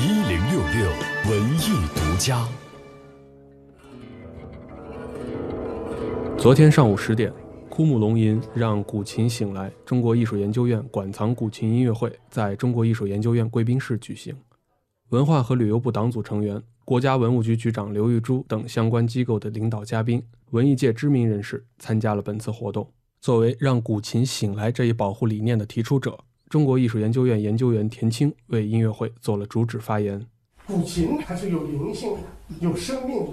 一零六六文艺独家。昨天上午十点，枯木龙吟让古琴醒来。中国艺术研究院馆藏古琴音乐会在中国艺术研究院贵宾室举行，文化和旅游部党组成员、国家文物局局长刘玉珠等相关机构的领导嘉宾、文艺界知名人士参加了本次活动。作为让古琴醒来这一保护理念的提出者，中国艺术研究院研究员田青为音乐会做了主旨发言。古琴它是有灵性的、有生命的，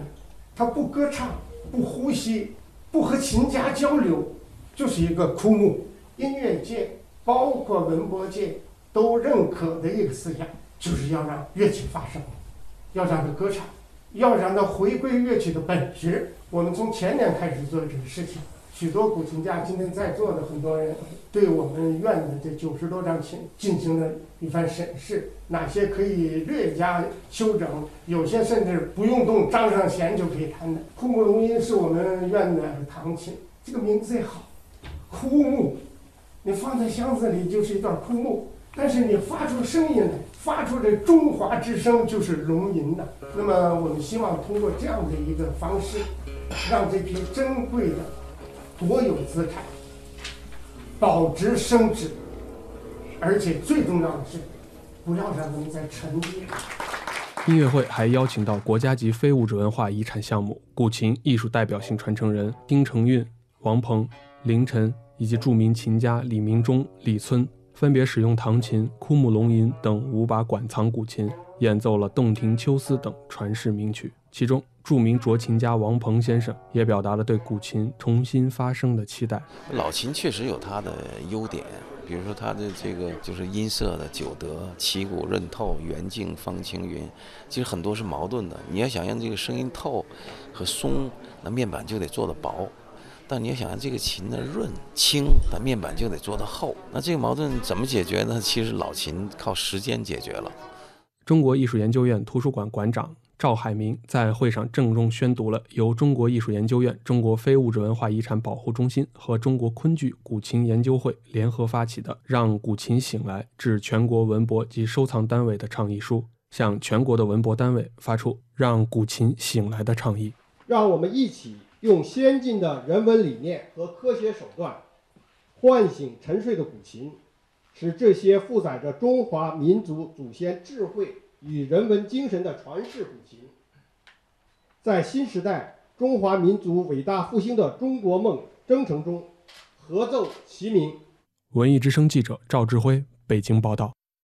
它不歌唱、不呼吸、不和琴家交流，就是一个枯木。音乐界包括文博界都认可的一个思想，就是要让乐器发声，要让它歌唱，要让它回归乐器的本质。我们从前年开始做这个事情。许多古琴家，今天在座的很多人，对我们院的这九十多张琴进行了一番审视，哪些可以略加修整，有些甚至不用动，张上弦就可以弹的。枯木龙吟是我们院的唐琴，这个名字也好，枯木，你放在箱子里就是一段枯木，但是你发出声音来，发出这中华之声就是龙吟的。那么我们希望通过这样的一个方式，让这批珍贵的。国有资产保值升值，而且最重要的是，不要让他们再沉淀。音乐会还邀请到国家级非物质文化遗产项目古琴艺术代表性传承人丁承运、王鹏、凌晨以及著名琴家李明忠、李村，分别使用唐琴、枯木龙吟等五把馆藏古琴，演奏了《洞庭秋思》等传世名曲，其中。著名斫琴家王鹏先生也表达了对古琴重新发声的期待。老琴确实有它的优点，比如说它的这个就是音色的久得，旗鼓润透，圆净方青云。其实很多是矛盾的。你要想让这个声音透和松，那面板就得做得薄；但你要想让这个琴的润轻，那面板就得做得厚。那这个矛盾怎么解决呢？其实老琴靠时间解决了。中国艺术研究院图书馆馆长。赵海明在会上郑重宣读了由中国艺术研究院、中国非物质文化遗产保护中心和中国昆剧古琴研究会联合发起的“让古琴醒来”致全国文博及收藏单位的倡议书，向全国的文博单位发出“让古琴醒来”的倡议。让我们一起用先进的人文理念和科学手段，唤醒沉睡的古琴，使这些负载着中华民族祖先智慧。与人文精神的传世古琴，在新时代中华民族伟大复兴的中国梦征程中，合奏齐鸣。文艺之声记者赵志辉北京报道。